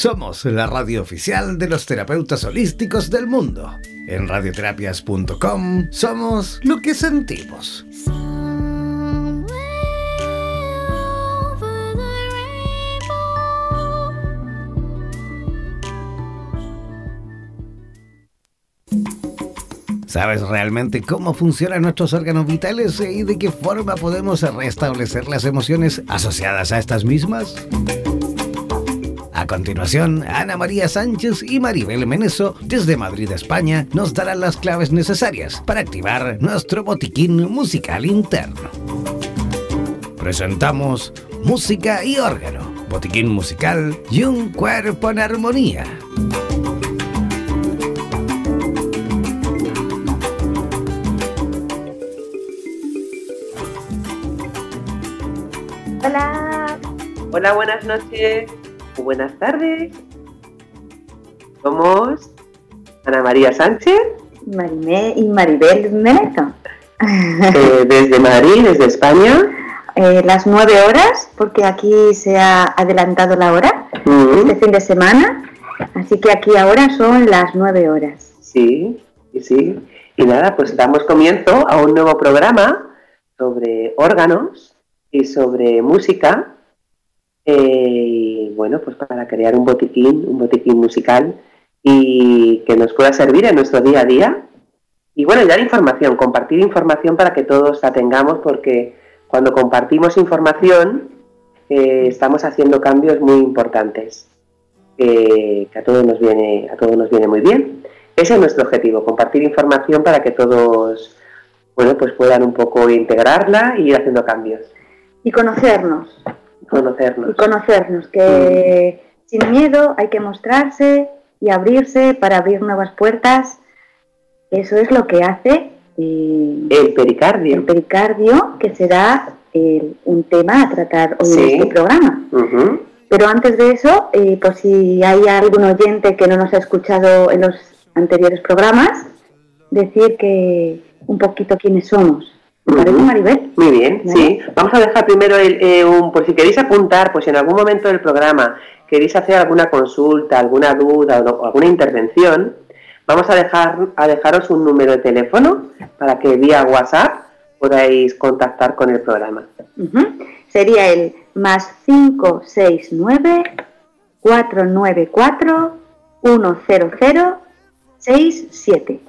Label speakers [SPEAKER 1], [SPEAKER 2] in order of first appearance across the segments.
[SPEAKER 1] Somos la radio oficial de los terapeutas holísticos del mundo. En radioterapias.com somos lo que sentimos. ¿Sabes realmente cómo funcionan nuestros órganos vitales y de qué forma podemos restablecer las emociones asociadas a estas mismas? A continuación, Ana María Sánchez y Maribel Meneso, desde Madrid, España, nos darán las claves necesarias para activar nuestro botiquín musical interno. Presentamos Música y órgano, botiquín musical y un cuerpo en armonía.
[SPEAKER 2] Hola. Hola, buenas noches buenas tardes. Somos Ana María Sánchez
[SPEAKER 3] Marimé y Maribel Meneto.
[SPEAKER 2] Eh, desde Madrid, desde España.
[SPEAKER 3] Eh, las nueve horas, porque aquí se ha adelantado la hora, este fin de semana. Así que aquí ahora son las nueve horas.
[SPEAKER 2] Sí, sí, sí. Y nada, pues damos comienzo a un nuevo programa sobre órganos y sobre música. Eh, bueno, pues para crear un botiquín, un botiquín musical y que nos pueda servir en nuestro día a día. Y bueno, y dar información, compartir información para que todos la tengamos, porque cuando compartimos información eh, estamos haciendo cambios muy importantes, que a todos nos viene, a todos nos viene muy bien. Ese es nuestro objetivo, compartir información para que todos bueno, pues puedan un poco integrarla y ir haciendo cambios,
[SPEAKER 3] Y conocernos.
[SPEAKER 2] Conocernos.
[SPEAKER 3] Y conocernos, que sin miedo hay que mostrarse y abrirse para abrir nuevas puertas. Eso es lo que hace eh,
[SPEAKER 2] El pericardio.
[SPEAKER 3] el pericardio, que será eh, un tema a tratar hoy
[SPEAKER 2] Sí.
[SPEAKER 3] en este programa. Pero antes de eso, eh, por si hay algún oyente que no nos ha escuchado en los anteriores programas, decir que un poquito quiénes somos. ¿Te parece. Maribel?
[SPEAKER 2] Muy bien,
[SPEAKER 3] ¿Vale?
[SPEAKER 2] sí. Vamos a dejar primero el, eh, un, por si queréis apuntar, pues en algún momento del programa queréis hacer alguna consulta, alguna duda o, o alguna intervención, vamos a dejar a dejaros un número de teléfono para que vía WhatsApp podáis contactar con el programa.
[SPEAKER 3] Sería el más 569 494 10067.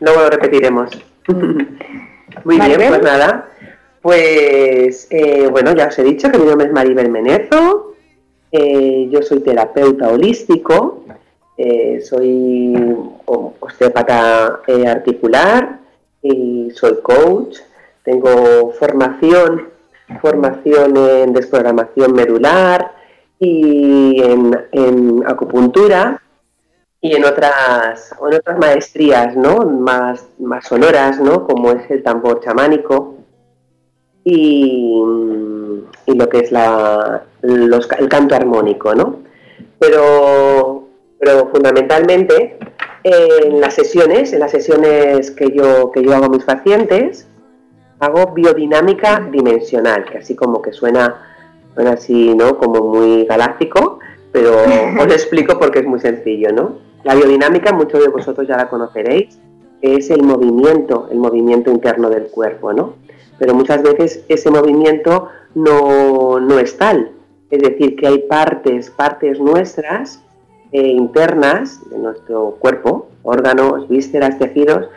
[SPEAKER 2] Luego lo repetiremos. Muy bien, pues nada. Pues eh, bueno, ya os he dicho que mi nombre es Maribel Menezo. eh, yo soy terapeuta holístico. eh, soy osteópata articular y soy coach. Tengo formación, formación en desprogramación medular y en, en acupuntura y en otras, en otras maestrías ¿no? más, más sonoras, ¿no? como es el tambor chamánico y, y lo que es la, los el canto armónico. ¿no? Pero, pero fundamentalmente en las sesiones, en las sesiones que yo, que yo hago a mis pacientes, hago biodinámica dimensional, que así como que suena, suena así, ¿no? Como muy galáctico, pero os lo explico porque es muy sencillo, ¿no? La biodinámica, muchos de vosotros ya la conoceréis, es el movimiento, el movimiento interno del cuerpo, ¿no? Pero muchas veces ese movimiento no, no es tal, es decir, que hay partes, partes nuestras eh, internas de nuestro cuerpo, órganos, vísceras, tejidos,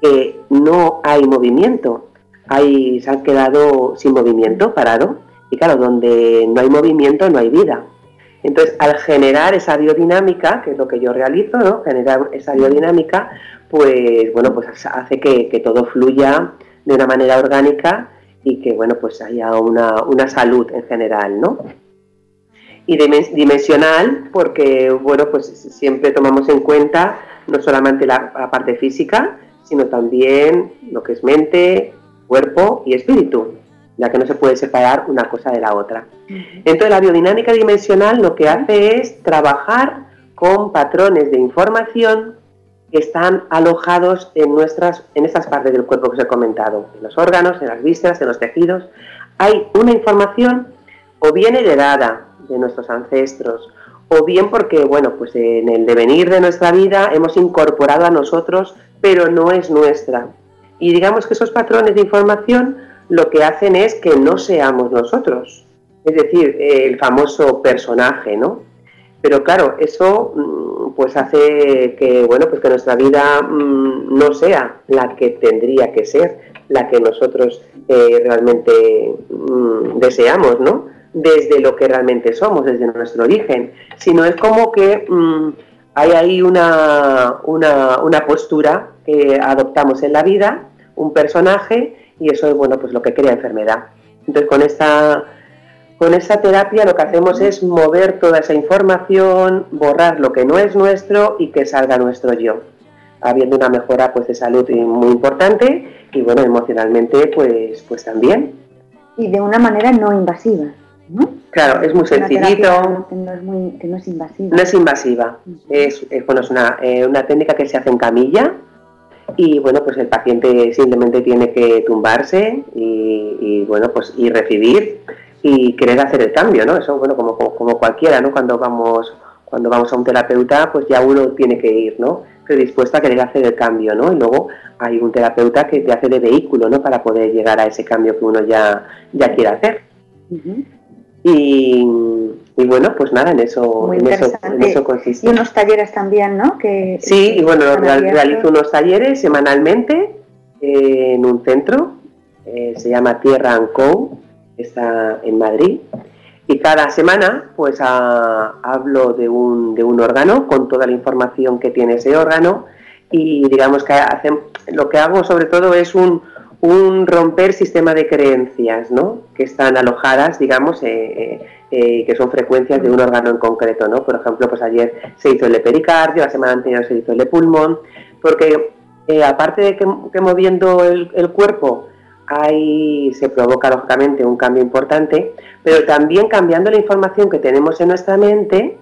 [SPEAKER 2] que no hay movimiento, hay, se han quedado sin movimiento, parado, y claro, donde no hay movimiento no hay vida. Entonces, al generar esa biodinámica, que es lo que yo realizo, ¿no? generar esa biodinámica, pues bueno, pues hace que, todo fluya de una manera orgánica y que bueno, pues haya una, una salud en general, ¿no? Y dimen- dimensional, porque bueno, pues siempre tomamos en cuenta no solamente la, la parte física, sino también lo que es mente, cuerpo y espíritu, ya que no se puede separar una cosa de la otra. Entonces la biodinámica dimensional lo que hace es trabajar con patrones de información que están alojados en nuestras, en estas partes del cuerpo que os he comentado, en los órganos, en las vísceras, en los tejidos. Hay una información o bien heredada de nuestros ancestros, o bien porque, bueno, pues en el devenir de nuestra vida hemos incorporado a nosotros, pero no es nuestra. Y digamos que esos patrones de información lo que hacen es que no seamos nosotros, es decir, el famoso personaje, ¿no? Pero claro, eso mm, pues hace que, bueno, pues que nuestra vida mm, no sea la que tendría que ser, la que nosotros eh, realmente mm, deseamos, ¿no? Desde lo que realmente somos, desde nuestro origen, sino es como que hay ahí una, una, una postura que adoptamos en la vida, un personaje, y eso es, bueno, pues lo que crea enfermedad. Entonces, con esta con esa terapia lo que hacemos es mover toda esa información, borrar lo que no es nuestro y que salga nuestro yo, habiendo una mejora pues de salud muy importante y bueno, emocionalmente pues, pues también.
[SPEAKER 3] Y de una manera no invasiva, ¿no?
[SPEAKER 2] Claro, es muy sencillito.
[SPEAKER 3] Que no es, muy, que no es invasiva.
[SPEAKER 2] No es invasiva. Es, bueno, es una, eh, una técnica que se hace en camilla, y bueno, pues el paciente simplemente tiene que tumbarse y, y, bueno, pues y recibir y querer hacer el cambio, ¿no? Eso, bueno, como, como, cualquiera, ¿no? Cuando vamos, cuando vamos a un terapeuta, pues ya uno tiene que ir, ¿no? Predispuesto a querer hacer el cambio, ¿no? Y luego hay un terapeuta que te hace de vehículo, ¿no? Para poder llegar a ese cambio que uno ya, ya quiere hacer. y, y, bueno, pues nada, en eso, en eso, en eso, consiste.
[SPEAKER 3] Y unos talleres también, ¿no? Que,
[SPEAKER 2] sí, y bueno, realizo unos talleres semanalmente en un centro, eh, se llama Tierra and Co está en Madrid. Y cada semana pues hablo de un, de un órgano con toda la información que tiene ese órgano y digamos que lo que hago sobre todo es un, un romper sistema de creencias ¿no? que están alojadas, digamos, eh, eh, eh, que son frecuencias de un órgano en concreto. ¿no? Por ejemplo, pues ayer se hizo el de pericardio, la semana anterior se hizo el de pulmón, porque aparte de que, moviendo el, cuerpo ahí se provoca lógicamente un cambio importante, pero también cambiando la información que tenemos en nuestra mente,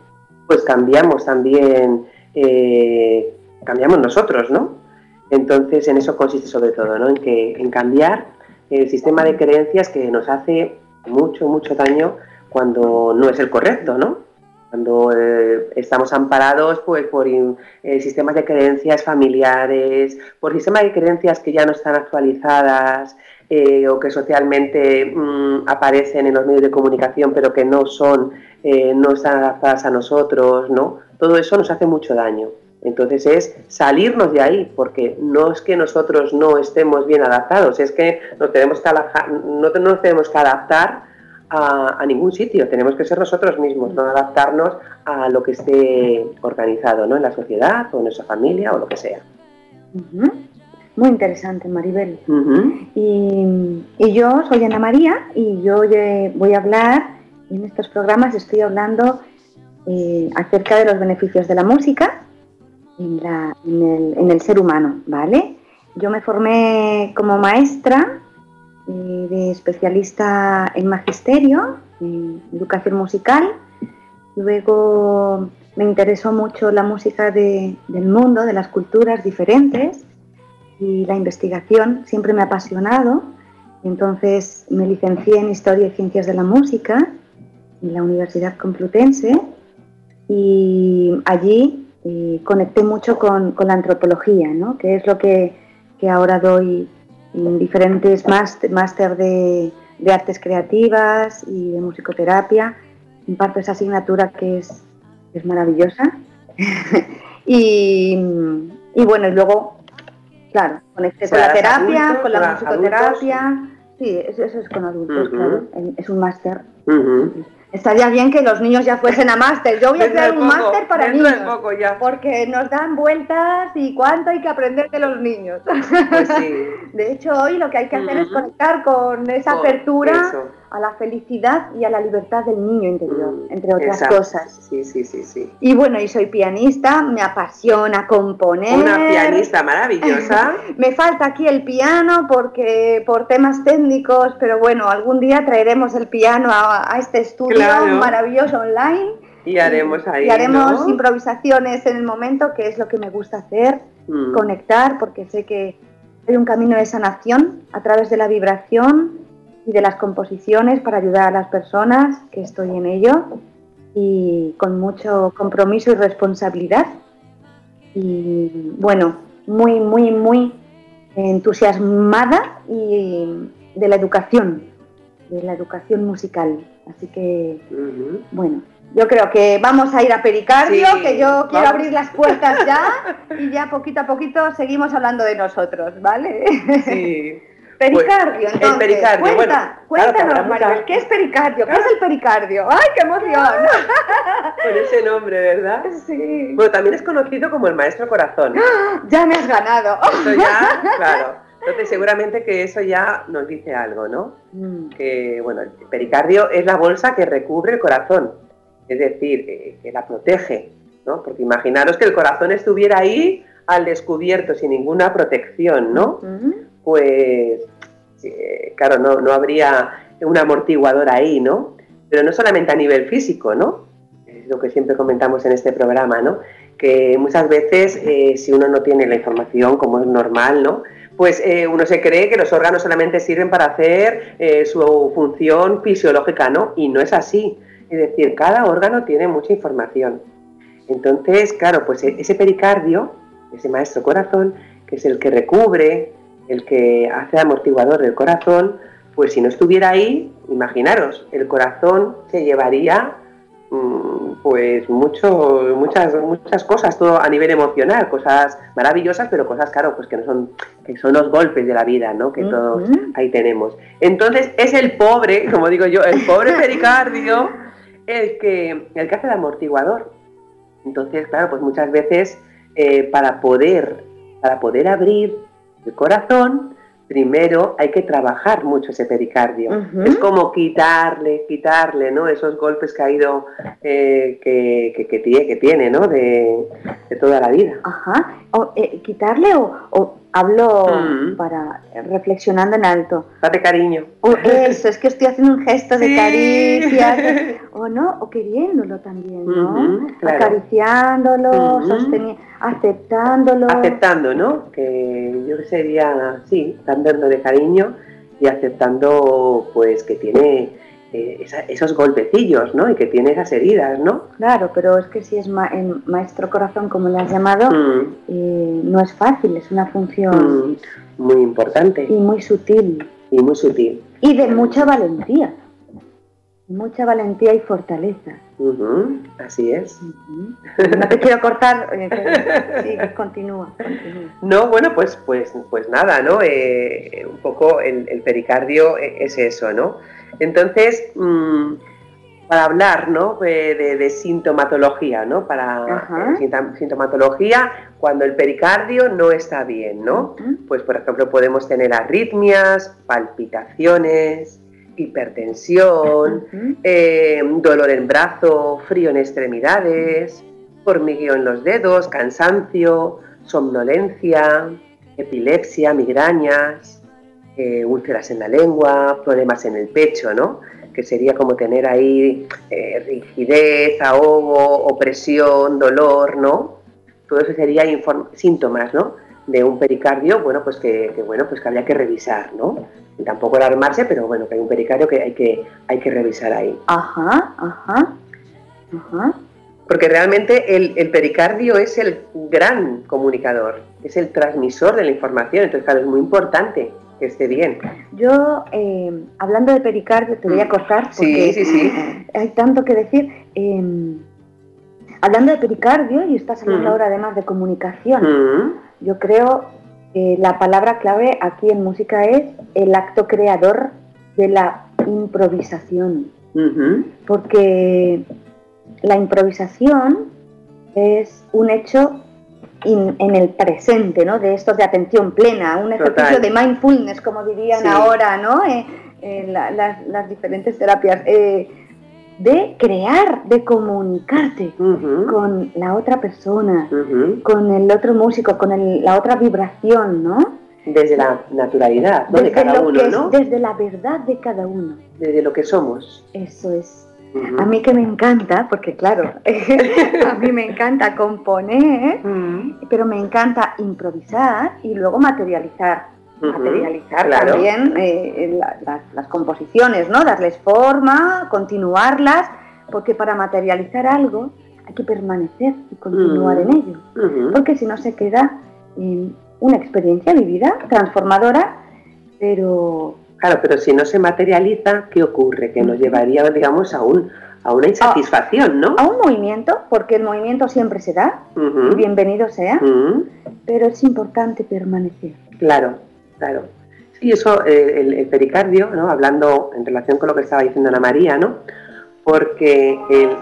[SPEAKER 2] pues cambiamos también, eh, cambiamos nosotros, ¿no? Entonces en eso consiste sobre todo, ¿no? En, que, en cambiar el sistema de creencias que nos hace mucho, mucho daño cuando no es el correcto, ¿no? cuando eh, estamos amparados pues, por eh, sistemas de creencias familiares, por sistemas de creencias que ya no están actualizadas eh, o que socialmente mm, aparecen en los medios de comunicación pero que no son, no están adaptadas a nosotros, ¿no? Todo eso nos hace mucho daño. Entonces es salirnos de ahí, porque no es que nosotros no estemos bien adaptados, es que nos tenemos que, no nos tenemos que adaptar a, ningún sitio, tenemos que ser nosotros mismos, no adaptarnos a lo que esté organizado ¿no? en la sociedad o en nuestra familia o lo que sea.
[SPEAKER 3] Muy interesante, Maribel. y, yo soy Ana María y yo voy a hablar, en estos programas estoy hablando eh, acerca de los beneficios de la música en, el, en el ser humano, ¿vale? Yo me formé como maestra de especialista en magisterio, en educación musical. Luego me interesó mucho la música del mundo, de las culturas diferentes y la investigación siempre me ha apasionado. Entonces me licencié en Historia y Ciencias de la Música en la Universidad Complutense y allí eh, conecté mucho con, la antropología, ¿no? que es lo que, que ahora doy diferentes máster de, artes creativas y de musicoterapia. Imparto esa asignatura que es, es maravillosa. y, bueno, y luego, claro, conecté con la terapia, con la musicoterapia. Sí, eso, es con adultos, claro. Es un máster. Estaría bien que los niños ya fuesen a máster. Yo voy a hacer un máster para niños. Porque nos dan vueltas y cuánto hay que aprender de los niños. Pues de hecho, hoy lo que hay que hacer es conectar con esa apertura a la felicidad y a la libertad del niño interior, mm, entre otras cosas.
[SPEAKER 2] Sí, sí, sí, sí.
[SPEAKER 3] Y bueno, y soy pianista, me apasiona componer.
[SPEAKER 2] Una pianista maravillosa.
[SPEAKER 3] me falta aquí el piano porque por temas técnicos, pero bueno, algún día traeremos el piano a, este estudio maravilloso online.
[SPEAKER 2] Y haremos ahí.
[SPEAKER 3] Y haremos improvisaciones en el momento, que es lo que me gusta hacer, mm. conectar, porque sé que hay un camino de sanación a través de la vibración y de las composiciones para ayudar a las personas, que estoy en ello. y con mucho compromiso y responsabilidad. Y bueno, muy, muy, muy entusiasmada y de la educación, de la educación musical. Así que, bueno, yo creo que vamos a ir a Pericardio, que yo quiero abrir las puertas ya y ya poquito a poquito seguimos hablando de nosotros, ¿vale?
[SPEAKER 2] Sí.
[SPEAKER 3] Pericardio, pues, entonces. El pericardio, Cuenta, cuéntanos, Maribel, ¿qué es pericardio? ¿Qué es el pericardio? ¡Ay, qué emoción!
[SPEAKER 2] Con ese nombre, ¿verdad?
[SPEAKER 3] Sí.
[SPEAKER 2] Bueno, también es conocido como el maestro corazón.
[SPEAKER 3] Ya me has ganado.
[SPEAKER 2] Eso ya, claro. Entonces seguramente que eso ya nos dice algo, ¿no? Mm. Que, bueno, el pericardio es la bolsa que recubre el corazón es decir, que la protege, ¿no? Porque imaginaros que el corazón estuviera ahí al descubierto, sin ninguna protección, ¿no? Pues, claro, no, no habría un amortiguador ahí, ¿no? Pero no solamente a nivel físico, ¿no? Es lo que siempre comentamos en este programa, ¿no? Que muchas veces, eh, si uno no tiene la información, como es normal, ¿no? Pues eh, uno se cree que los órganos solamente sirven para hacer su función fisiológica, ¿no? Y no es así. Es decir, cada órgano tiene mucha información. Entonces, claro, pues e-, ese pericardio, ese maestro corazón, que es el que recubre, el que hace amortiguador del corazón, pues si no estuviera ahí, imaginaros, el corazón se llevaría mm, pues mucho, muchas, muchas cosas, todo a nivel emocional, cosas maravillosas, pero cosas, claro, pues que no son, que son los golpes de la vida, ¿no? Que todos ahí tenemos. Entonces, es el pobre, como digo yo, el pobre pericardio el que, el que hace de amortiguador. Entonces, claro, pues muchas veces eh, para, poder, para poder abrir el corazón, primero hay que trabajar mucho ese pericardio. Es como quitarle, quitarle, ¿no? Esos golpes que ha ido, eh, que, que, tiene, que tiene, ¿no? De, toda la vida.
[SPEAKER 3] Ajá. O, eh, quitarle o hablo mm. para reflexionando en alto.
[SPEAKER 2] Date cariño.
[SPEAKER 3] O eso, es que estoy haciendo un gesto de caricia, o no, o queriéndolo también, ¿no? Acariciándolo, sosteniendo, aceptándolo.
[SPEAKER 2] Aceptando, ¿no? Que yo sería, sí, dando de cariño y aceptando, pues, que tiene eh, esos golpecillos, ¿no? Y que tiene esas heridas, ¿no?
[SPEAKER 3] Claro, pero es que si es maestro corazón, como le has llamado, mm. eh, no es fácil, es una función...
[SPEAKER 2] Mm, muy importante.
[SPEAKER 3] Y muy sutil.
[SPEAKER 2] Y muy sutil.
[SPEAKER 3] Y de mucha valentía. Mucha valentía y fortaleza.
[SPEAKER 2] así es.
[SPEAKER 3] No te quiero cortar, eh, sí, continúa,
[SPEAKER 2] No, bueno, pues, pues, pues nada, ¿no? un poco el, el pericardio es eso, ¿no? Entonces, mm, para hablar ¿no? de, sintomatología, ¿no? Para eh, sintomatología, cuando el pericardio no está bien, ¿no? Pues, por ejemplo, podemos tener arritmias, palpitaciones, hipertensión, eh, dolor en brazo, frío en extremidades, hormigueo en los dedos, cansancio, somnolencia, epilepsia, migrañas, eh, úlceras en la lengua, problemas en el pecho, ¿no? Que sería como tener ahí eh, rigidez, ahogo, opresión, dolor, ¿no? Todo eso sería síntomas, ¿no? De un pericardio, bueno, pues que, bueno, pues que habría que revisar, ¿no? Y tampoco alarmarse, pero bueno, que hay un pericardio que hay que, hay que revisar ahí.
[SPEAKER 3] Ajá, ajá, ajá.
[SPEAKER 2] Porque realmente el, el, pericardio es el gran comunicador, es el transmisor de la información, entonces claro, es muy importante que esté bien.
[SPEAKER 3] Yo, eh, hablando de pericardio, te voy a mm. cortar porque
[SPEAKER 2] sí, sí, sí.
[SPEAKER 3] hay tanto que decir. Em, hablando de pericardio, y estás hablando mm. ahora además de comunicación, mm. yo creo que la palabra clave aquí en música es el acto creador de la improvisación. Porque la improvisación es un hecho en el presente, ¿no? De estos de atención plena, un ejercicio de mindfulness, como dirían ahora, ¿no? Eh, eh, las, diferentes terapias. Eh, de crear, de comunicarte con la otra persona, con el otro músico, con la otra vibración, ¿no?
[SPEAKER 2] Desde la naturalidad, ¿no?
[SPEAKER 3] de cada uno, ¿no? Desde la verdad de cada uno.
[SPEAKER 2] Desde lo que somos.
[SPEAKER 3] Eso es. A mí que me encanta, porque claro, a mí me encanta componer, pero me encanta improvisar y luego materializar. Materializar también eh, las, composiciones, ¿no? Darles forma, continuarlas, porque para materializar algo hay que permanecer y continuar en ello, porque si no se queda una experiencia vivida, transformadora, pero...
[SPEAKER 2] Claro, pero si no se materializa, ¿qué ocurre? Que nos llevaría, digamos, a un a una insatisfacción, ¿no?
[SPEAKER 3] A un movimiento, porque el movimiento siempre se da, bienvenido sea, pero es importante permanecer.
[SPEAKER 2] Claro, claro. Sí, eso, eh, el, pericardio, ¿no? Hablando en relación con lo que estaba diciendo Ana María, ¿no? Porque el,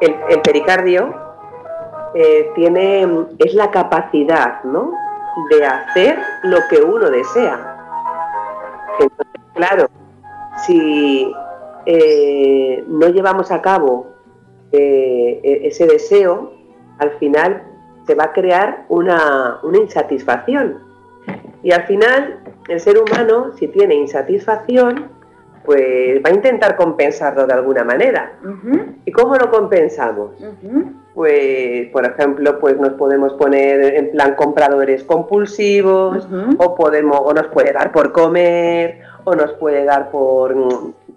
[SPEAKER 2] el, pericardio eh, tiene, es la capacidad, ¿no? De hacer lo que uno desea. Entonces, claro, si eh, no llevamos a cabo eh, e-, ese deseo, al final se va a crear una, insatisfacción. Y al final, el ser humano, si tiene insatisfacción, pues va a intentar compensarlo de alguna manera. ¿Y cómo lo compensamos? Pues, por ejemplo, pues nos podemos poner en plan compradores compulsivos, o podemos, o nos puede dar por comer, o nos puede dar por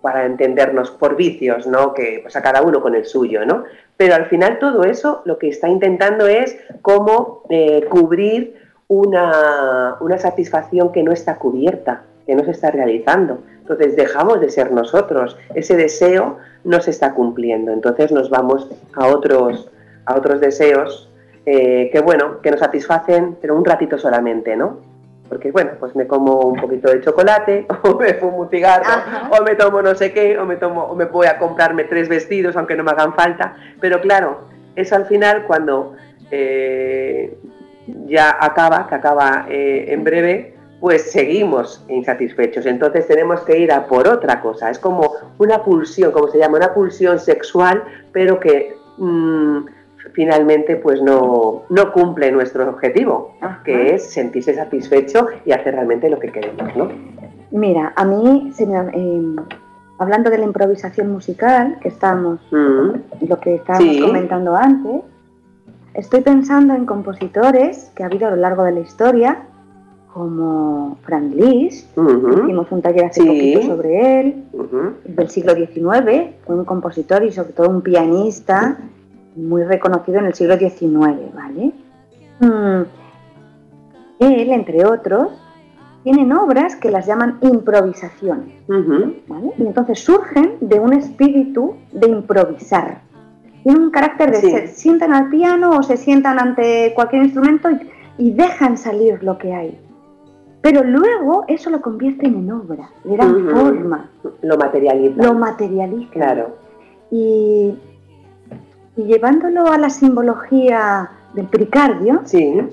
[SPEAKER 2] para entendernos por vicios, ¿no? Que pues a cada uno con el suyo, ¿no? Pero al final todo eso lo que está intentando es cómo eh, cubrir una, satisfacción que no está cubierta, que no se está realizando. Entonces dejamos de ser nosotros, ese deseo no se está cumpliendo, entonces nos vamos a otros, a otros deseos eh, que bueno, que nos satisfacen, pero un ratito solamente, ¿no? porque bueno, pues me como un poquito de chocolate, o me fumo un cigarro, o me tomo no sé qué, o me tomo, o me voy a comprarme tres vestidos aunque no me hagan falta, pero claro, eso al final cuando eh, ya acaba, que acaba eh, en breve, pues seguimos insatisfechos. Entonces tenemos que ir a por otra cosa. Es como una pulsión, como se llama, una pulsión sexual, pero que mm, finalmente pues no, no cumple nuestro objetivo, que es sentirse satisfecho y hacer realmente lo que queremos, ¿no?
[SPEAKER 3] Mira, a mí, em, hablando de la improvisación musical, que estamos, mm. lo que estábamos comentando antes, estoy pensando en compositores que ha habido a lo largo de la historia, como Frank Liszt, hicimos un taller hace poquito sobre él, del siglo XIX, fue un compositor y sobre todo un pianista muy reconocido en el siglo XIX, ¿vale? Mm. Él, entre otros, tienen obras que las llaman improvisaciones, ¿vale? Y entonces surgen de un espíritu de improvisar. Tienen un carácter de se sientan al piano o se sientan ante cualquier instrumento y, dejan salir lo que hay. Pero luego eso lo convierten en obra, le dan forma.
[SPEAKER 2] Lo materializa.
[SPEAKER 3] Lo materializa.
[SPEAKER 2] Claro.
[SPEAKER 3] Y y llevándolo a la simbología del pericardio,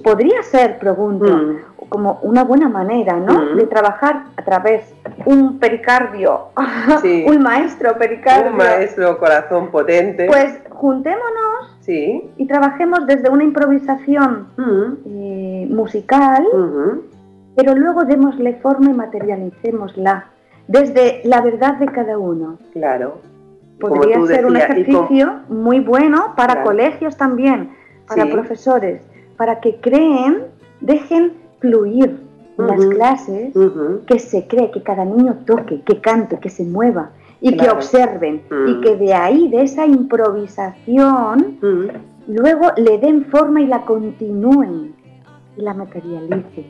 [SPEAKER 3] podría ser, pregunto, mm. como una buena manera, ¿no? Mm. De trabajar a través un pericardio, un maestro pericardio.
[SPEAKER 2] Un maestro corazón potente.
[SPEAKER 3] Pues juntémonos y trabajemos desde una improvisación mm. eh, musical, pero luego démosle forma y materialicémosla desde la verdad de cada uno.
[SPEAKER 2] Claro
[SPEAKER 3] podría ser un ejercicio muy bueno para colegios también, para profesores, para que creen, dejen fluir las clases, que se cree, que cada niño toque, que cante, que se mueva y que observen y que de ahí, de esa improvisación, luego le den forma y la continúen y la materialicen.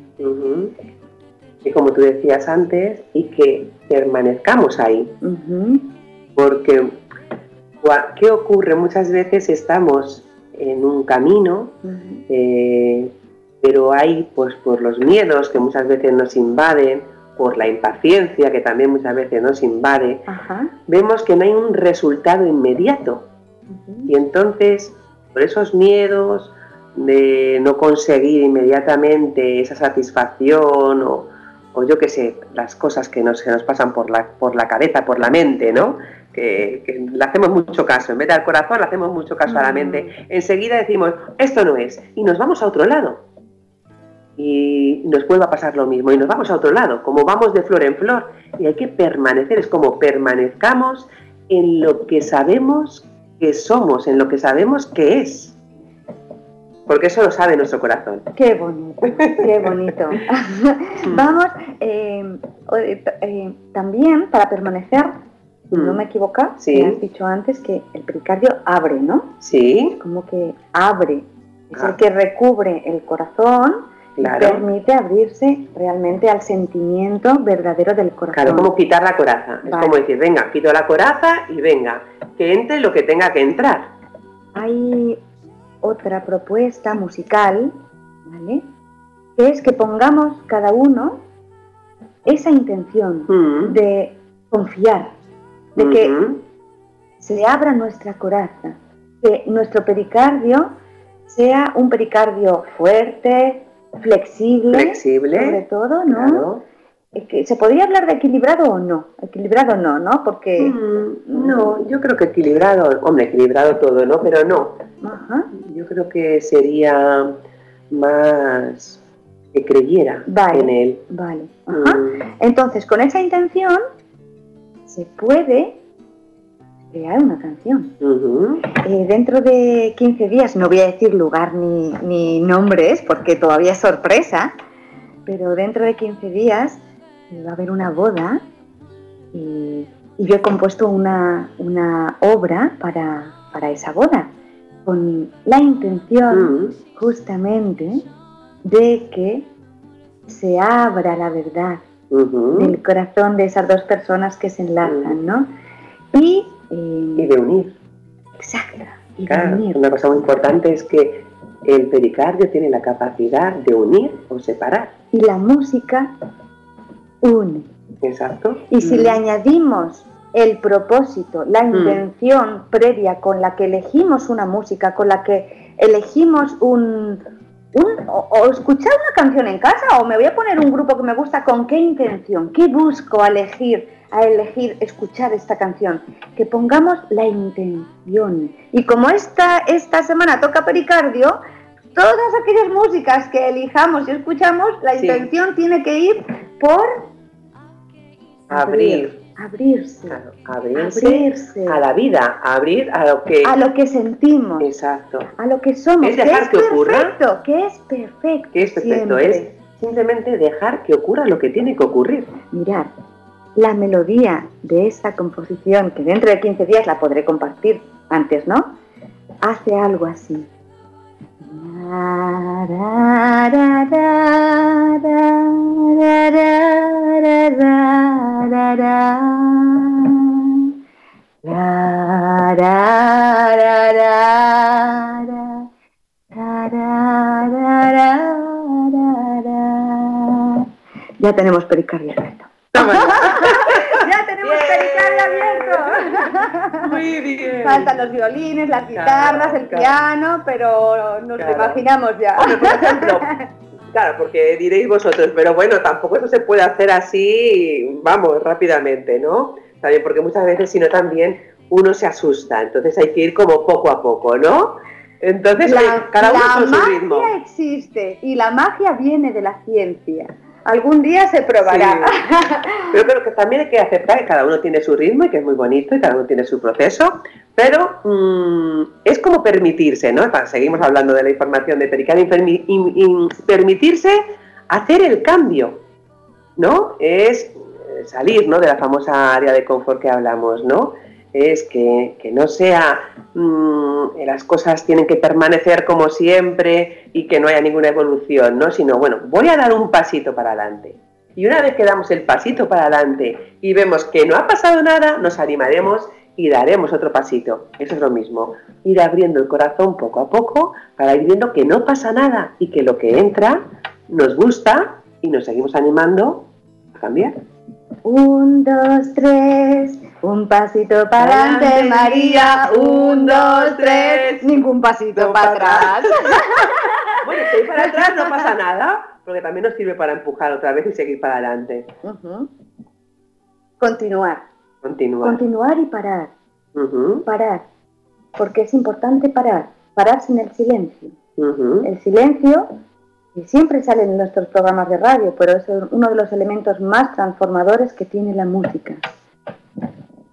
[SPEAKER 2] Y como tú decías antes, y que permanezcamos ahí. Porque ¿Qué ocurre? Muchas veces estamos en un camino, eh, pero hay, pues por los miedos que muchas veces nos invaden, por la impaciencia que también muchas veces nos invade, vemos que no hay un resultado inmediato. Y entonces, por esos miedos de no conseguir inmediatamente esa satisfacción o, o yo qué sé, las cosas que nos, que nos pasan por la, por la cabeza, por la mente, ¿no? que, le hacemos mucho caso, en vez de al corazón le hacemos mucho caso a la mente, mm. enseguida decimos, esto no es, y nos vamos a otro lado. Y nos vuelve a pasar lo mismo, y nos vamos a otro lado, como vamos de flor en flor, y hay que permanecer, es como permanezcamos en lo que sabemos que somos, en lo que sabemos que es. Porque eso lo sabe nuestro corazón.
[SPEAKER 3] Qué bonito, qué bonito. Vamos, eh, eh, también para permanecer no me equivoco,
[SPEAKER 2] Sí.
[SPEAKER 3] me has dicho antes que el pericardio abre, ¿no?
[SPEAKER 2] Sí,
[SPEAKER 3] Como que abre, es
[SPEAKER 2] Ah.
[SPEAKER 3] el que recubre el corazón y permite abrirse realmente al sentimiento verdadero del corazón.
[SPEAKER 2] Claro, como quitar la coraza. Es como decir, venga, quito la coraza y venga, que entre lo que tenga que entrar.
[SPEAKER 3] Hay otra propuesta musical, ¿vale? Que es que pongamos cada uno esa intención
[SPEAKER 2] Mm.
[SPEAKER 3] de confiar, de que
[SPEAKER 2] Ujú.
[SPEAKER 3] se abra nuestra coraza, que nuestro pericardio sea un pericardio fuerte, flexible,
[SPEAKER 2] Flexible.
[SPEAKER 3] sobre todo, ¿no?
[SPEAKER 2] Claro.
[SPEAKER 3] Que ¿Se podría hablar de equilibrado o no? Equilibrado no, ¿no? Porque...
[SPEAKER 2] Mm, No, yo creo que equilibrado, hombre, equilibrado todo, ¿no? Pero no,
[SPEAKER 3] Ajá.
[SPEAKER 2] yo creo que sería más que creyera
[SPEAKER 3] Vale.
[SPEAKER 2] en él.
[SPEAKER 3] Vale. Ajá.
[SPEAKER 2] Mm,
[SPEAKER 3] Entonces, con esa intención se puede crear una canción. Eh, dentro de 15 días, no voy a decir lugar ni, ni nombres porque todavía es sorpresa, pero dentro de 15 días va a haber una boda y, y yo he compuesto una, una obra para, para esa boda con la intención
[SPEAKER 2] Mm,
[SPEAKER 3] justamente de que se abra la verdad del corazón de esas dos personas que se enlazan, ¿no? Y, eh,
[SPEAKER 2] Y de unir.
[SPEAKER 3] exacto, y de unir.
[SPEAKER 2] una cosa muy importante es que el pericardio tiene la capacidad de unir o separar.
[SPEAKER 3] Y la música une.
[SPEAKER 2] Exacto.
[SPEAKER 3] Y si
[SPEAKER 2] Mm.
[SPEAKER 3] le añadimos el propósito, la intención previa con la que elegimos una música, con la que elegimos un, un- o, o escuchar una canción en casa, o me voy a poner un grupo que me gusta, ¿con qué intención? ¿Qué busco a elegir, a elegir escuchar esta canción? Que pongamos la intención. Y como esta, esta semana toca pericardio, todas aquellas músicas que elijamos y escuchamos, la
[SPEAKER 2] Sí.
[SPEAKER 3] intención tiene que ir por
[SPEAKER 2] Abrir.
[SPEAKER 3] abrirse,
[SPEAKER 2] Claro, abrirse,
[SPEAKER 3] abrirse
[SPEAKER 2] a la vida, abrir a lo que...
[SPEAKER 3] a lo que sentimos,
[SPEAKER 2] Exacto.
[SPEAKER 3] a lo que somos,
[SPEAKER 2] Es dejar que ocurra.
[SPEAKER 3] perfecto, que es perfecto,
[SPEAKER 2] Que es perfecto,
[SPEAKER 3] siempre.
[SPEAKER 2] es simplemente dejar que ocurra lo que tiene que ocurrir.
[SPEAKER 3] Mirad, la melodía de esta composición, que dentro de 15 días la podré compartir antes, ¿no? Hace algo así. Ya tenemos pericardio abierto. ya tenemos pericardio abierto.
[SPEAKER 2] Muy bien.
[SPEAKER 3] Faltan los violines, las
[SPEAKER 2] Claro,
[SPEAKER 3] guitarras, el
[SPEAKER 2] claro.
[SPEAKER 3] piano, pero nos
[SPEAKER 2] Claro.
[SPEAKER 3] imaginamos ya.
[SPEAKER 2] Hombre, por ejemplo, claro, porque diréis vosotros, pero bueno, tampoco eso se puede hacer así, vamos, rápidamente, ¿no? También porque muchas veces, si no también, uno se asusta, entonces hay que ir como poco a poco, ¿no? Entonces, oye, cada uno
[SPEAKER 3] la
[SPEAKER 2] con su
[SPEAKER 3] magia
[SPEAKER 2] ritmo.
[SPEAKER 3] existe y la magia viene de la ciencia. Algún día se probará.
[SPEAKER 2] Pero creo que también hay que aceptar que cada uno tiene su ritmo y que es muy bonito y cada uno tiene su proceso, pero mm, es como permitirse, ¿no? Seguimos hablando de la información de in- permitirse hacer el cambio, ¿no? Es eh, salir, ¿no? De la famosa área de confort que hablamos, ¿no? Es que, que no sea mm, las cosas tienen que permanecer como siempre y que no haya ninguna evolución, ¿no? Sino, bueno, voy a dar un pasito para adelante. Y una vez que damos el pasito para adelante y vemos que no ha pasado nada, nos animaremos y daremos otro pasito. Eso es lo mismo, ir abriendo el corazón poco a poco para ir viendo que no pasa nada y que lo que entra nos gusta y nos seguimos animando a cambiar.
[SPEAKER 3] Un, dos, tres. Un pasito para adelante, María. Un, dos, tres. Ningún pasito para atrás.
[SPEAKER 2] Bueno, si para atrás no pasa nada, porque también nos sirve para empujar otra vez y seguir para adelante.
[SPEAKER 3] Continuar.
[SPEAKER 2] Continúa.
[SPEAKER 3] Continuar y parar. Parar. Porque es importante parar. Pararse en el silencio. El silencio, que siempre sale en nuestros programas de radio, pero es uno de los elementos más transformadores que tiene la música.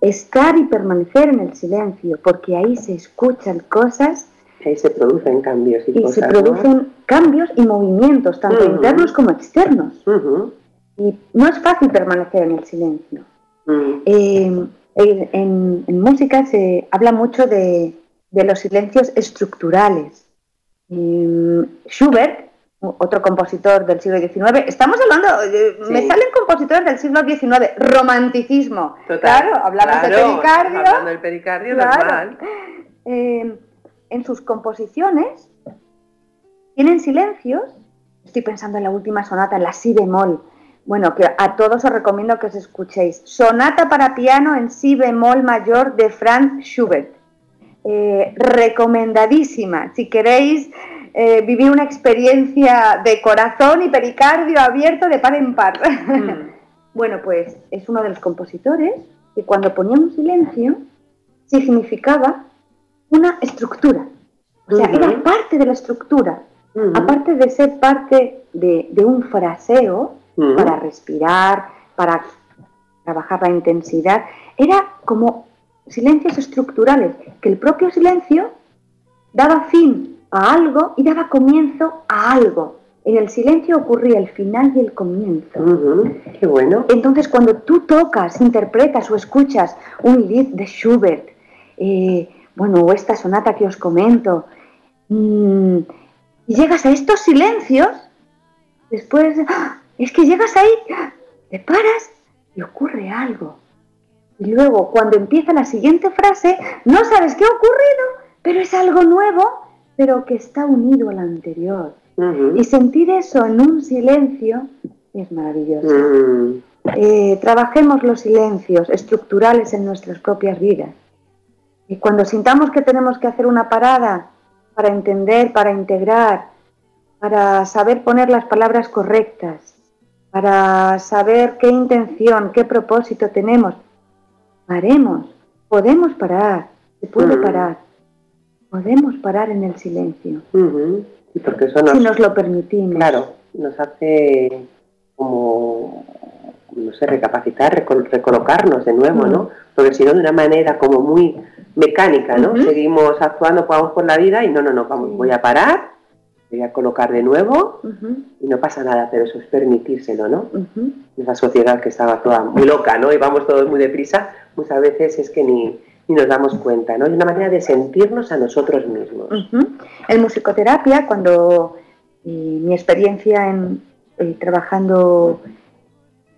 [SPEAKER 3] Estar y permanecer en el silencio, porque ahí se escuchan cosas
[SPEAKER 2] Ahí se producen cambios y,
[SPEAKER 3] y
[SPEAKER 2] cosas.
[SPEAKER 3] se
[SPEAKER 2] ¿no?
[SPEAKER 3] producen cambios y movimientos, tanto internos como externos. Y no es fácil permanecer en el silencio. Eh, En, música se habla mucho de, los silencios estructurales. Schubert, otro compositor del siglo XIX, estamos hablando, eh, me salen compositores del siglo XIX, romanticismo. claro, hablamos del pericardio.
[SPEAKER 2] Hablando del pericardio, normal.
[SPEAKER 3] Eh, en sus composiciones tienen silencios. Estoy pensando en la última sonata, en la si bemol. Bueno, que a todos os recomiendo que os escuchéis. Sonata para piano en si bemol mayor de Franz Schubert. Eh, recomendadísima. Si queréis eh, vivir una experiencia de corazón y pericardio abierto de par en par. Mm. bueno, pues es uno de los compositores que cuando ponía un silencio significaba una estructura. O sea, era parte de la estructura. Aparte de ser parte de, un fraseo para respirar, para trabajar la intensidad, era como silencios estructurales, que el propio silencio daba fin a algo y daba comienzo a algo. En el silencio ocurría el final y el comienzo.
[SPEAKER 2] Qué bueno.
[SPEAKER 3] Entonces, cuando tú tocas, interpretas o escuchas un lied de Schubert, eh, bueno, o esta sonata que os comento, mm, y llegas a estos silencios, después, ¡ah! es que llegas ahí, te paras y ocurre algo. Y luego, cuando empieza la siguiente frase, no sabes qué ha ocurrido, pero es algo nuevo, pero que está unido al anterior. Y sentir eso en un silencio es maravilloso. Mm. Eh, trabajemos los silencios estructurales en nuestras propias vidas. Y cuando sintamos que tenemos que hacer una parada para entender, para integrar, para saber poner las palabras correctas, para saber qué intención, qué propósito tenemos, paremos, podemos parar, se puede parar, podemos parar en el silencio.
[SPEAKER 2] porque eso nos,
[SPEAKER 3] si nos lo permitimos.
[SPEAKER 2] Claro, nos hace como, no sé, recapacitar, recolocarnos de nuevo, ¿no? Porque si no, de una manera como muy mecánica, ¿no? Seguimos actuando, vamos por la vida y no, no, no, vamos, voy a parar, voy a colocar de nuevo y no pasa nada, pero eso es permitírselo, ¿no? Esa sociedad que estaba toda muy loca, ¿no? Y vamos todos muy deprisa, muchas veces es que ni, nos damos cuenta, ¿no? Es una manera de sentirnos a nosotros mismos.
[SPEAKER 3] En musicoterapia, cuando mi experiencia en eh, trabajando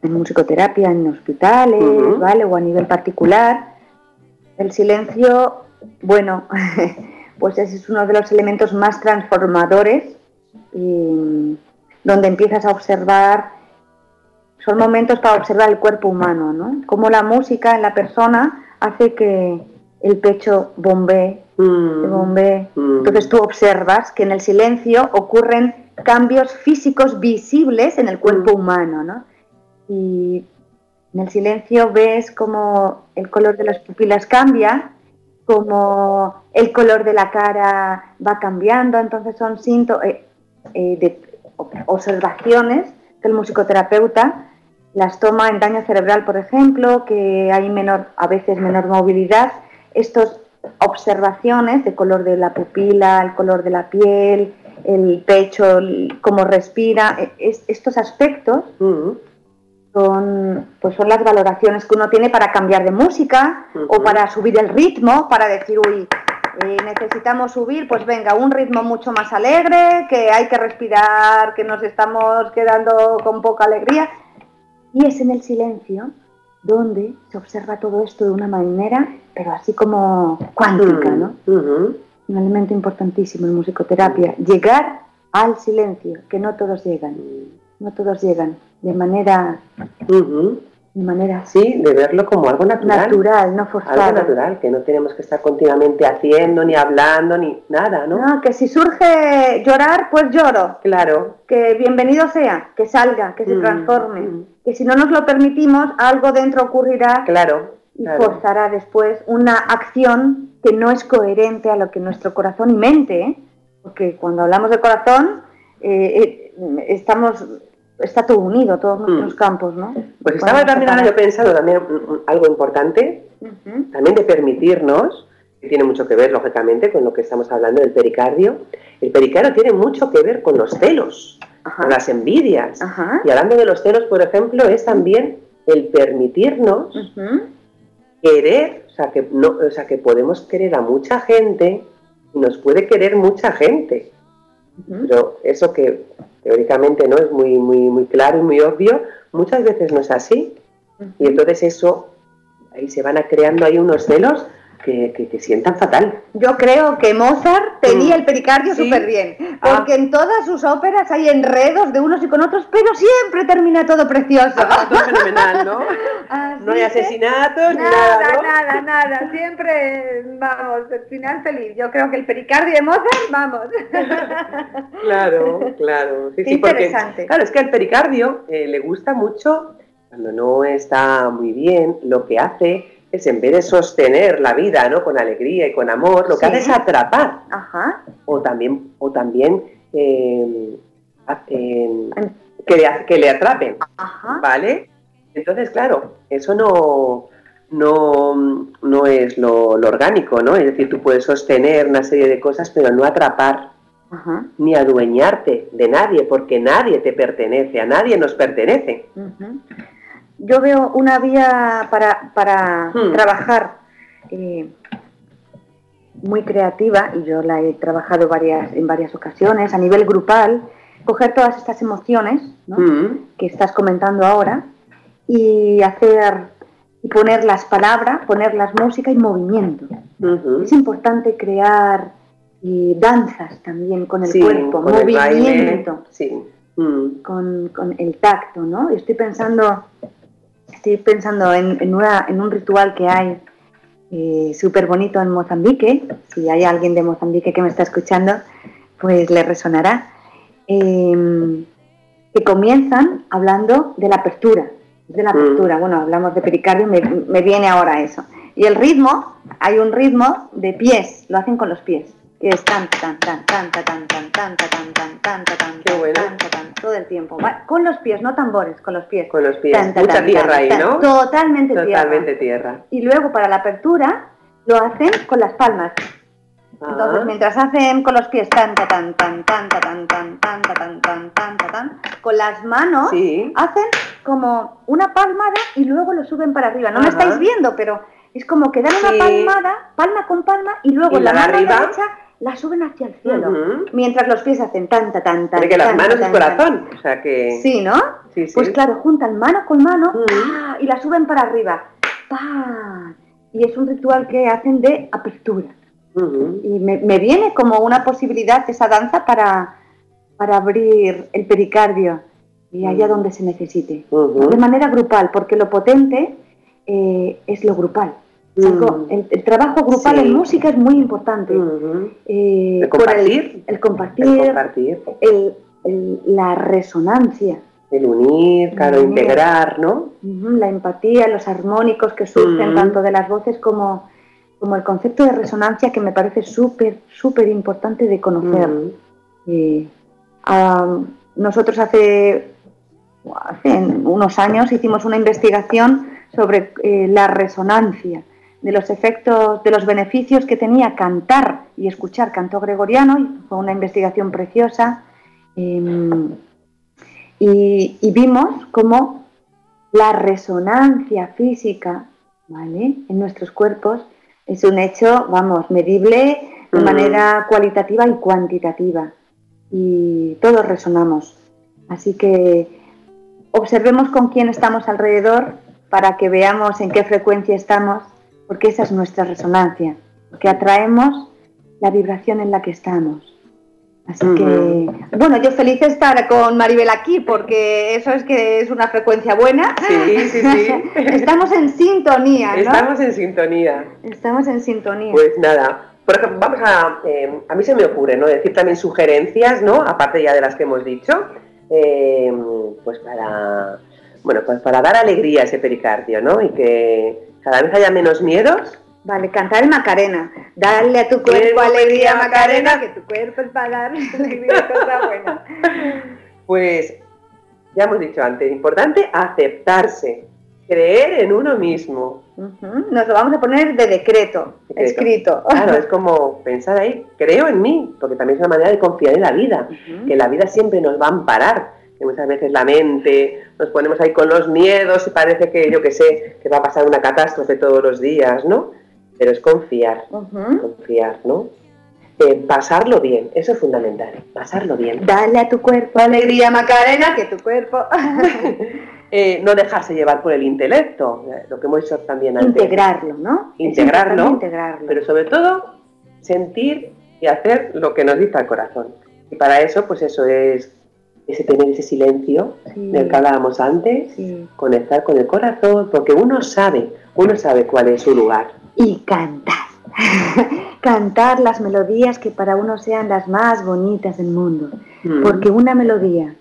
[SPEAKER 3] en musicoterapia en hospitales, ¿vale? O a nivel particular, el silencio, bueno, pues ese es uno de los elementos más transformadores y donde empiezas a observar, son momentos para observar el cuerpo humano, ¿no? Cómo la música en la persona hace que el pecho bombee, mm. bombee. Mm. Entonces tú observas que en el silencio ocurren cambios físicos visibles en el cuerpo mm. humano, ¿no? Y en el silencio ves como el color de las pupilas cambia, como el color de la cara va cambiando, entonces son eh, eh, de observaciones que el musicoterapeuta las toma en daño cerebral, por ejemplo, que hay menor, a veces menor movilidad, estas observaciones de color de la pupila, el color de la piel, el pecho, cómo respira, e, estos aspectos son, pues son las valoraciones que uno tiene para cambiar de música o para subir el ritmo, para decir, uy, eh, necesitamos subir, pues venga, un ritmo mucho más alegre, que hay que respirar, que nos estamos quedando con poca alegría. Y es en el silencio donde se observa todo esto de una manera, pero así como cuántica, ¿no? Un elemento importantísimo en musicoterapia, llegar al silencio, que no todos llegan, no todos llegan de manera, manera
[SPEAKER 2] sí, de verlo como algo natural,
[SPEAKER 3] natural, no forzado,
[SPEAKER 2] algo natural, que no tenemos que estar continuamente haciendo ni hablando ni nada, ¿no?
[SPEAKER 3] No, que si surge llorar, pues lloro,
[SPEAKER 2] claro,
[SPEAKER 3] que bienvenido sea, que salga, que se transforme, que si no nos lo permitimos, algo dentro ocurrirá,
[SPEAKER 2] claro,
[SPEAKER 3] y forzará después una acción que no es coherente a lo que nuestro corazón y mente, ¿eh? porque cuando hablamos de corazón eh, eh, estamos está todo unido, todos mm. nuestros campos, ¿no?
[SPEAKER 2] Pues estaba también yo pensando también algo importante, también de permitirnos, que tiene mucho que ver, lógicamente, con lo que estamos hablando del pericardio. El pericardio tiene mucho que ver con los celos, con las envidias. Y hablando de los celos, por ejemplo, es también el permitirnos querer, o sea, que no, o sea, que podemos querer a mucha gente y nos puede querer mucha gente. Pero eso que teóricamente no es muy, muy, muy claro y muy obvio, muchas veces no es así. Y entonces eso, ahí se van a creando ahí unos celos que, que, sientan fatal.
[SPEAKER 3] Yo creo que Mozart tenía mm. el pericardio súper bien, ah. porque en todas sus óperas hay enredos de unos y con otros, pero siempre termina todo precioso.
[SPEAKER 2] Ah, todo fenomenal, ¿no? no hay asesinatos, nada,
[SPEAKER 3] nada, nada, nada, siempre, vamos, el final feliz. Yo creo que el pericardio de Mozart, vamos.
[SPEAKER 2] claro, claro.
[SPEAKER 3] Sí, interesante.
[SPEAKER 2] claro, es que al pericardio eh, le gusta mucho, cuando no está muy bien, lo que hace es en vez de sostener la vida ¿no? con alegría y con amor, lo que hace es atrapar.
[SPEAKER 3] Ajá.
[SPEAKER 2] O también, o también eh, que, le, que le atrapen.
[SPEAKER 3] Ajá.
[SPEAKER 2] ¿Vale? Entonces, claro, eso no, no, no es lo, orgánico, ¿no? Es decir, tú puedes sostener una serie de cosas, pero no atrapar.
[SPEAKER 3] Ajá.
[SPEAKER 2] ni adueñarte de nadie, porque nadie te pertenece, a nadie nos pertenece
[SPEAKER 3] yo veo una vía para, hmm. trabajar eh, muy creativa, y yo la he trabajado varias, en varias ocasiones, a nivel grupal, coger todas estas emociones hmm. que estás comentando ahora y hacer y poner las palabras, poner las música y movimiento. Es importante crear danzas también con el cuerpo, movimiento,
[SPEAKER 2] hmm.
[SPEAKER 3] con, con, el tacto, ¿no? Estoy pensando estoy pensando en, en, un ritual que hay eh, súper bonito en Mozambique. Si hay alguien de Mozambique que me está escuchando, pues le resonará. Em, que comienzan hablando de la apertura. De la mm. apertura. Bueno, hablamos de pericardio, me, me viene ahora eso. Y el ritmo, hay un ritmo de pies, lo hacen con los pies que es tan, tan, tan, tan, tan, tan, tan, tan, tan, tan, tan, tan, tan, tan, todo el tiempo. Con los pies, no tambores, con los pies.
[SPEAKER 2] Con los pies. Mucha tierra ahí, ¿no?
[SPEAKER 3] Totalmente tierra.
[SPEAKER 2] Totalmente tierra.
[SPEAKER 3] Y luego para la apertura lo hacen con las palmas. Entonces, mientras hacen con los pies tan, tan, tan, tan, tan, tan, tan, tan, tan, tan, tan, tan, con las manos hacen como una palmada y luego lo suben para arriba. No me estáis viendo, pero es como que dan una palmada, palma con palma, y luego la mano derecha la suben hacia el cielo, mientras los pies hacen tanta, tanta,
[SPEAKER 2] Porque las manos y corazón, o sea que...
[SPEAKER 3] Sí, ¿no?
[SPEAKER 2] Sí, sí.
[SPEAKER 3] Pues claro, juntan mano con mano y la suben para arriba. Y es un ritual que hacen de apertura. Y me, viene como una posibilidad esa danza para, para abrir el pericardio y allá donde se necesite. De manera grupal, porque lo potente eh, es lo grupal. Mm. el, trabajo grupal en música es muy importante.
[SPEAKER 2] Eh, el, compartir,
[SPEAKER 3] el, compartir, la resonancia.
[SPEAKER 2] El unir, claro, integrar, ¿no?
[SPEAKER 3] La empatía, los armónicos que surgen tanto de las voces como, como el concepto de resonancia que me parece súper, súper importante de conocer. Eh, nosotros hace, hace unos años hicimos una investigación sobre eh, la resonancia de los efectos, de los beneficios que tenía cantar y escuchar canto gregoriano, y fue una investigación preciosa, em, y, vimos cómo la resonancia física ¿vale? en nuestros cuerpos es un hecho, vamos, medible de mm. manera cualitativa y cuantitativa, y todos resonamos. Así que observemos con quién estamos alrededor para que veamos en qué frecuencia estamos porque esa es nuestra resonancia, que atraemos la vibración en la que estamos. Así que, bueno, yo feliz de estar con Maribel aquí porque eso es que es una frecuencia buena.
[SPEAKER 2] Sí, sí, sí.
[SPEAKER 3] Estamos en sintonía, ¿no?
[SPEAKER 2] Estamos en sintonía.
[SPEAKER 3] Estamos en sintonía.
[SPEAKER 2] Pues nada, por ejemplo, vamos a, eh, a mí se me ocurre, ¿no? Decir también sugerencias, ¿no? Aparte ya de las que hemos dicho, eh, pues para, bueno, pues para dar alegría a ese pericardio, ¿no? Y que cada vez haya menos miedos.
[SPEAKER 3] Vale, cantar el Macarena. Darle a tu cuerpo alegría, Macarena, que tu cuerpo es para dar alegría, cosa buena.
[SPEAKER 2] Pues ya hemos dicho antes, importante aceptarse, creer en uno mismo.
[SPEAKER 3] Nos lo vamos a poner de decreto, escrito.
[SPEAKER 2] Claro, es como pensar ahí, creo en mí, porque también es una manera de confiar en la vida, que la vida siempre nos va a amparar, que muchas veces la mente, nos ponemos ahí con los miedos y parece que, yo que sé, que va a pasar una catástrofe todos los días, ¿no? Pero es confiar, confiar, ¿no? Eh, pasarlo bien, eso es fundamental, pasarlo bien.
[SPEAKER 3] Dale a tu cuerpo alegría, Macarena, que tu cuerpo...
[SPEAKER 2] Eh, no dejarse llevar por el intelecto, eh, lo que hemos hecho también
[SPEAKER 3] antes. Integrarlo, ¿no?
[SPEAKER 2] Integrarlo, integrarlo, pero sobre todo sentir y hacer lo que nos dice el corazón. Y para eso, pues eso es ese tener ese silencio del que hablábamos antes, conectar con el corazón, porque uno sabe, uno sabe cuál es su lugar.
[SPEAKER 3] Y cantar. cantar las melodías que para uno sean las más bonitas del mundo. Mm. Porque una melodía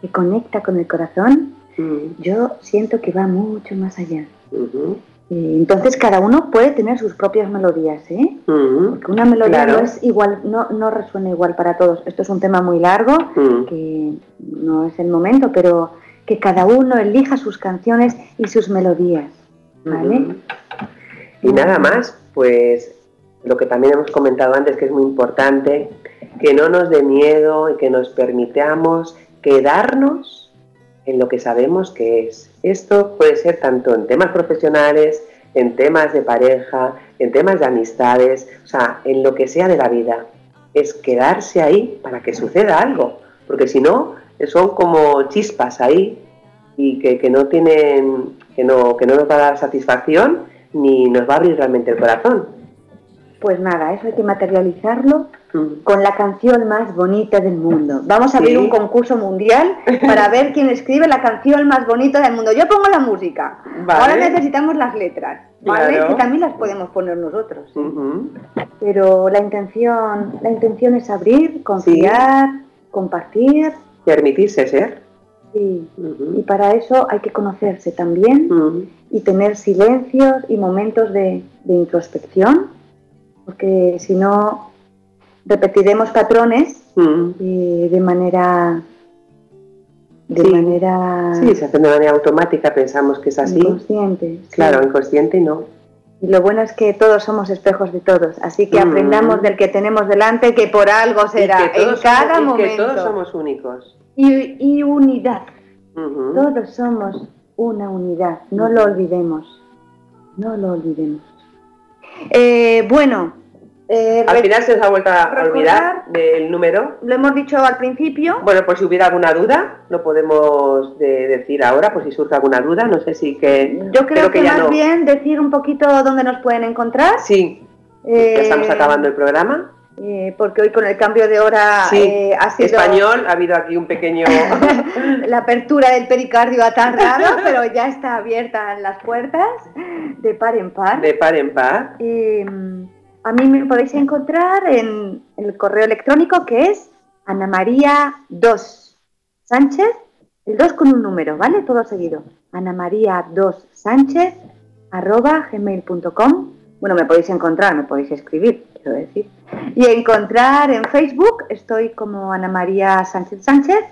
[SPEAKER 3] que conecta con el corazón yo siento que va mucho más allá. Entonces cada uno puede tener sus propias melodías, ¿eh? Porque una melodía no es igual, no, no resuena igual para todos. Esto es un tema muy largo, que no es el momento, pero que cada uno elija sus canciones y sus melodías, ¿vale?
[SPEAKER 2] Y nada más, pues lo que también hemos comentado antes, que es muy importante, que no nos dé miedo y que nos permitamos quedarnos en lo que sabemos que es. Esto puede ser tanto en temas profesionales, en temas de pareja, en temas de amistades, o sea, en lo que sea de la vida. Es quedarse ahí para que suceda algo, porque si no, son como chispas ahí y que, no tienen, que no, que no nos va a dar satisfacción ni nos va a abrir realmente el corazón.
[SPEAKER 3] Pues nada, eso hay que materializarlo con la canción más bonita del mundo. Vamos a abrir un concurso mundial para ver quién escribe la canción más bonita del mundo. Yo pongo la música. Ahora necesitamos las letras, ¿vale? Que también las podemos poner nosotros. Pero la intención, la intención es abrir, confiar, compartir.
[SPEAKER 2] Permitirse ser.
[SPEAKER 3] Sí. Y para eso hay que conocerse también y tener silencios y momentos de introspección, porque si no repetiremos patrones mm. eh, de manera de manera
[SPEAKER 2] sí se hace de manera automática pensamos que es así.
[SPEAKER 3] inconsciente
[SPEAKER 2] claro inconsciente y no.
[SPEAKER 3] Y lo bueno es que todos somos espejos de todos así que mm. aprendamos del que tenemos delante que por algo será en cada momento
[SPEAKER 2] que todos somos únicos.
[SPEAKER 3] Y, unidad. Todos somos una unidad no lo olvidemos no lo olvidemos eh, bueno
[SPEAKER 2] eh, al final se os ha vuelto a olvidar del número.
[SPEAKER 3] Lo hemos dicho al principio.
[SPEAKER 2] Bueno, por si hubiera alguna duda, lo podemos decir ahora, por si surge alguna duda. No sé si que.
[SPEAKER 3] Yo creo, que, más bien decir un poquito dónde nos pueden encontrar.
[SPEAKER 2] Sí. ya eh, estamos acabando el programa.
[SPEAKER 3] Eh, porque hoy con el cambio de hora
[SPEAKER 2] ha sido español ha habido aquí un pequeño
[SPEAKER 3] la apertura del pericardio ha tardado pero ya está abierta las puertas de par en par
[SPEAKER 2] de par en par
[SPEAKER 3] a mí me podéis encontrar en el correo electrónico que es Ana María 2 Sánchez, el 2 con un número, ¿vale? Todo seguido. Ana María 2 Sánchez arroba gmail.com. Bueno, me podéis encontrar, me podéis escribir, quiero decir. Y encontrar en Facebook, estoy como Ana María Sánchez Sánchez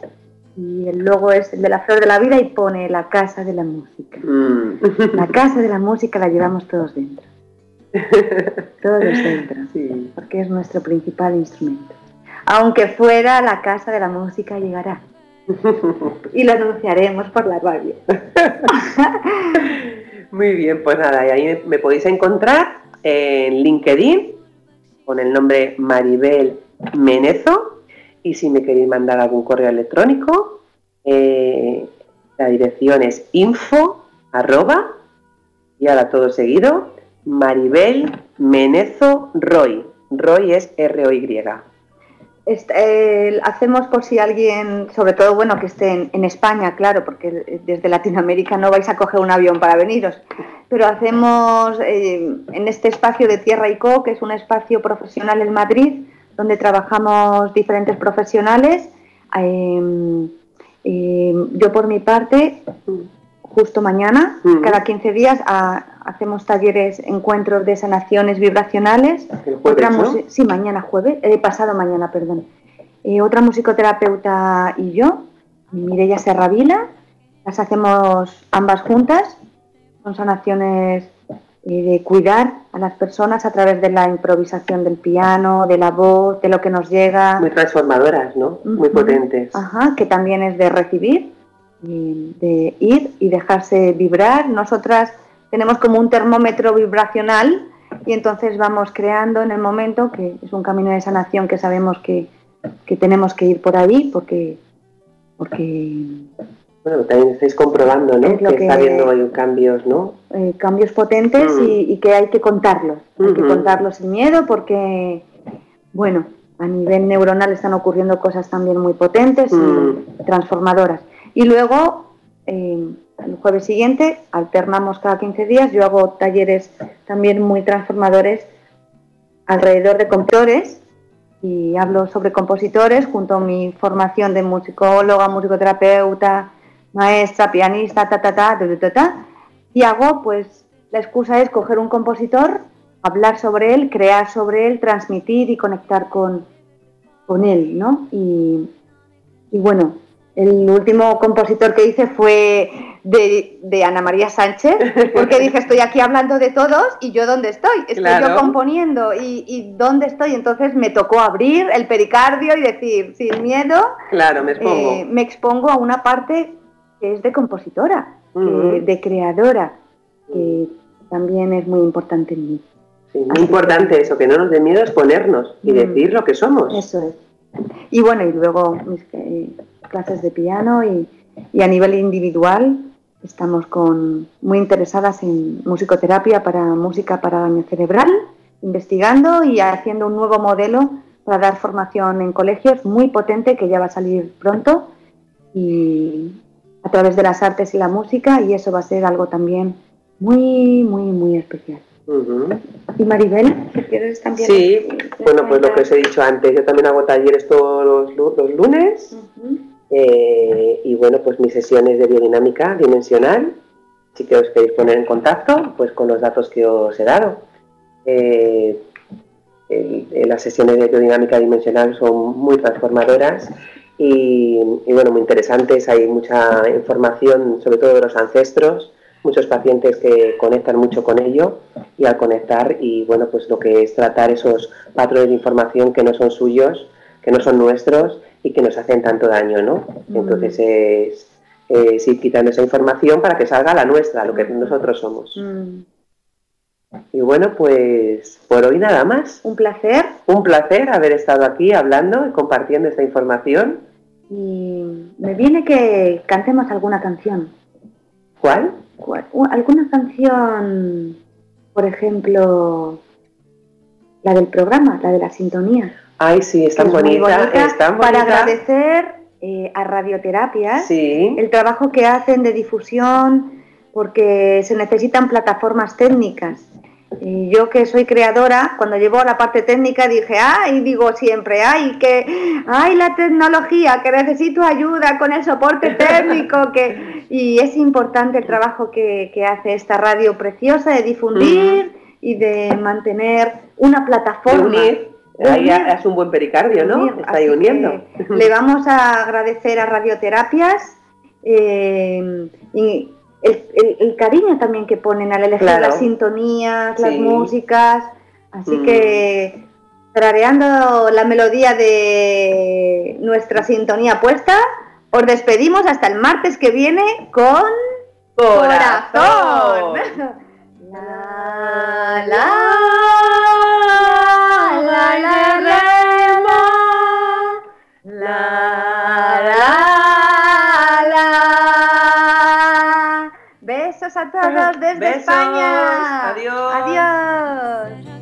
[SPEAKER 3] y el logo es el de la flor de la vida y pone la casa de la música. Mm. La casa de la música la llevamos todos dentro. Todo dentro, sí. porque es nuestro principal instrumento. Aunque fuera la casa de la música llegará. y lo anunciaremos por la radio.
[SPEAKER 2] Muy bien, pues nada, y ahí me podéis encontrar en LinkedIn con el nombre Maribel Menezo y si me queréis mandar algún correo electrónico, eh, la dirección es info arroba y ahora todo seguido Maribel Menezo Roy. Roy es R-O-Y.
[SPEAKER 3] Eh, hacemos por si alguien, sobre todo bueno que esté en, España, claro, porque desde Latinoamérica no vais a coger un avión para veniros, pero hacemos eh, en este espacio de Tierra y Co, que es un espacio profesional en Madrid, donde trabajamos diferentes profesionales. Em, em, yo por mi parte justo mañana, cada 15 días, hacemos talleres, encuentros de sanaciones vibracionales.
[SPEAKER 2] otra
[SPEAKER 3] Sí, mañana jueves, eh, pasado mañana, perdón. Eh, otra musicoterapeuta y yo, Mireia Serravila, las hacemos ambas juntas. Son sanaciones eh, de cuidar a las personas a través de la improvisación del piano, de la voz, de lo que nos llega.
[SPEAKER 2] Muy transformadoras, ¿no? Muy potentes.
[SPEAKER 3] Ajá, que también es de recibir, de ir y dejarse vibrar. Nosotras tenemos como un termómetro vibracional y entonces vamos creando en el momento, que es un camino de sanación que sabemos que, que tenemos que ir por ahí porque... porque
[SPEAKER 2] bueno, también estáis comprobando, ¿no? Que, está habiendo cambios, ¿no?
[SPEAKER 3] Eh, cambios potentes mm. y, que hay que contarlos. Hay que contarlos sin miedo porque, bueno, a nivel neuronal están ocurriendo cosas también muy potentes y mm. transformadoras. Y luego, eh, el jueves siguiente, alternamos cada 15 días. Yo hago talleres también muy transformadores alrededor de compositores y hablo sobre compositores junto a mi formación de musicóloga, musicoterapeuta, maestra, pianista, ta, ta, ta, ta, ta, ta, y hago, pues, la excusa es coger un compositor, hablar sobre él, crear sobre él, transmitir y conectar con, con él, ¿no? Y, y bueno, el último compositor que hice fue de, Ana María Sánchez, porque dije, estoy aquí hablando de todos y yo dónde estoy, estoy yo componiendo y, dónde estoy, entonces me tocó abrir el pericardio y decir, sin miedo,
[SPEAKER 2] claro, me expongo, eh,
[SPEAKER 3] me expongo a una parte que es de compositora, de creadora, que también es muy importante en mí.
[SPEAKER 2] Sí, muy importante eso, que no nos dé miedo exponernos y mm. decir lo que somos.
[SPEAKER 3] Eso es. Y bueno, y luego mis eh, clases de piano y, a nivel individual estamos con, muy interesadas en musicoterapia para música para daño cerebral, investigando y haciendo un nuevo modelo para dar formación en colegios muy potente que ya va a salir pronto y, a través de las artes y la música y eso va a ser algo también muy, muy, muy especial. ¿Y Maribel?
[SPEAKER 2] ¿Quieres también? Sí, bueno, pues lo que os he dicho antes, yo también hago talleres todos los, lunes eh, y bueno, pues mis sesiones de biodinámica dimensional, si que os queréis poner en contacto, pues con los datos que os he dado. Eh, las sesiones de biodinámica dimensional son muy transformadoras y, bueno, muy interesantes, hay mucha información sobre todo de los ancestros, muchos pacientes que conectan mucho con ello y al conectar y bueno, pues lo que es tratar esos patrones de información que no son suyos, que no son nuestros y que nos hacen tanto daño, ¿no? Mm. Entonces es, ir quitando esa información para que salga la nuestra, lo que nosotros somos. Mm. Y bueno, pues por hoy nada más.
[SPEAKER 3] Un placer.
[SPEAKER 2] Un placer haber estado aquí hablando y compartiendo esta información.
[SPEAKER 3] Y me viene que cantemos alguna canción.
[SPEAKER 2] ¿Cuál?
[SPEAKER 3] Alguna canción, por ejemplo, la del programa, la de la sintonía.
[SPEAKER 2] Ay, sí, es tan bonita,
[SPEAKER 3] Para agradecer eh, a Radioterapias el trabajo que hacen de difusión, porque se necesitan plataformas técnicas y yo que soy creadora, cuando llevo la parte técnica dije, ay, digo siempre, ay, que, ay, la tecnología, que necesito ayuda con el soporte técnico, que, y es importante el trabajo que, hace esta radio preciosa de difundir y de mantener una plataforma.
[SPEAKER 2] Unir. Ahí es un buen pericardio, ¿no? Está ahí uniendo.
[SPEAKER 3] Le vamos a agradecer a Radioterapias eh, y, el, cariño también que ponen al elegir las sintonías, las músicas. Así mm. que trareando la melodía de nuestra sintonía puesta, os despedimos hasta el martes que viene con
[SPEAKER 2] Corazón.
[SPEAKER 3] la, la, la, a todos desde España.
[SPEAKER 2] Adiós.
[SPEAKER 3] Adiós.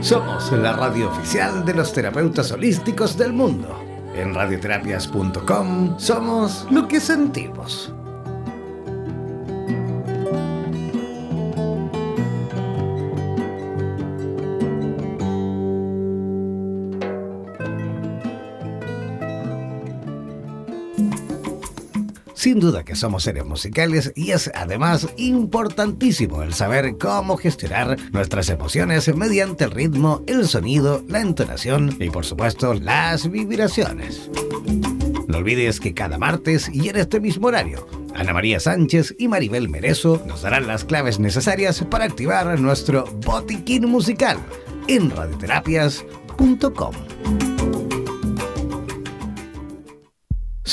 [SPEAKER 1] Somos la radio oficial de los terapeutas holísticos del mundo. En radioterapias.com somos lo que sentimos. Sin duda que somos seres musicales y es además importantísimo el saber cómo gestionar nuestras emociones mediante el ritmo, el sonido, la entonación y por supuesto las vibraciones. No olvides que cada martes y en este mismo horario, Ana María Sánchez y Maribel Merezo nos darán las claves necesarias para activar nuestro botiquín musical en radioterapias.com.